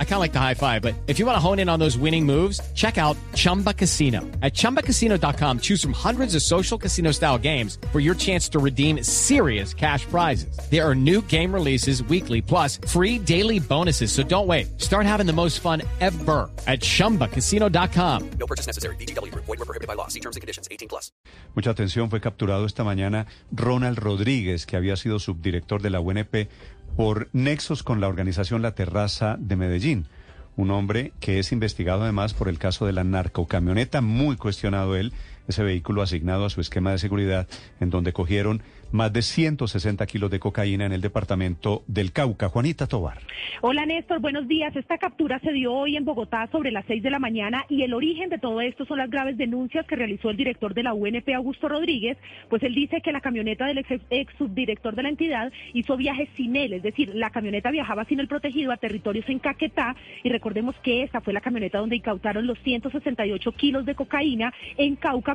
I kind of like the high five, but if you want to hone in on those winning moves, check out Chumba Casino. At ChumbaCasino.com, choose from hundreds of social casino style games for your chance to redeem serious cash prizes. There are new game releases weekly, plus free daily bonuses. So don't wait. Start having the most fun ever at ChumbaCasino.com. No purchase necessary. VGW. Void were prohibited by law. See terms and conditions. 18 plus. Mucha atención, fue capturado esta mañana Ronald Rodríguez, que había sido subdirector de la UNP por nexos con la organización La Terraza de Medellín. Un hombre que es investigado además por el caso de la narcocamioneta, muy cuestionado él, ese vehículo asignado a su esquema de seguridad, en donde cogieron más de 160 kilos de cocaína en el departamento del Cauca. Juanita Tobar. Hola Néstor, buenos días. Esta captura se dio hoy en Bogotá sobre las 6 de la mañana y el origen de todo esto son las graves denuncias que realizó el director de la UNP, Augusto Rodríguez, pues él dice que la camioneta del ex, ex subdirector de la entidad hizo viajes sin él, es decir, la camioneta viajaba sin el protegido a territorios en Caquetá y recordemos que esa fue la camioneta donde incautaron los 168 kilos de cocaína en Cauca,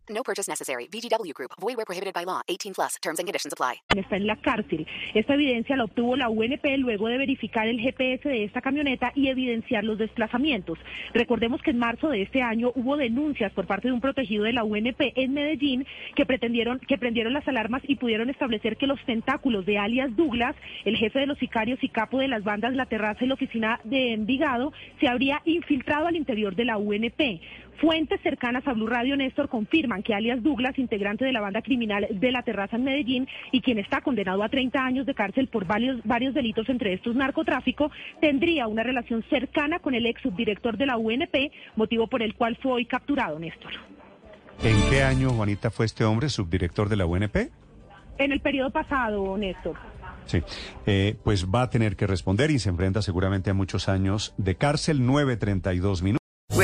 No purchase necessary. VGW Group. Void where prohibited by law. 18 plus. Terms and conditions apply. Está en la cárcel. Esta evidencia la obtuvo la UNP luego de verificar el GPS de esta camioneta y evidenciar los desplazamientos. Recordemos que en marzo de este año hubo denuncias por parte de un protegido de la UNP en Medellín que pretendieron que prendieron las alarmas y pudieron establecer que los tentáculos de alias Douglas, el jefe de los sicarios y capo de las bandas La Terraza y la oficina de Envigado, se habría infiltrado al interior de la UNP. Fuentes cercanas a Blue Radio Néstor confirman que alias Douglas, integrante de la banda criminal de la Terraza en Medellín y quien está condenado a 30 años de cárcel por varios, varios delitos, entre estos narcotráfico, tendría una relación cercana con el ex subdirector de la UNP, motivo por el cual fue hoy capturado, Néstor. ¿En qué año, Juanita, fue este hombre subdirector de la UNP? En el periodo pasado, Néstor. Sí, eh, pues va a tener que responder y se enfrenta seguramente a muchos años de cárcel, 9.32 minutos.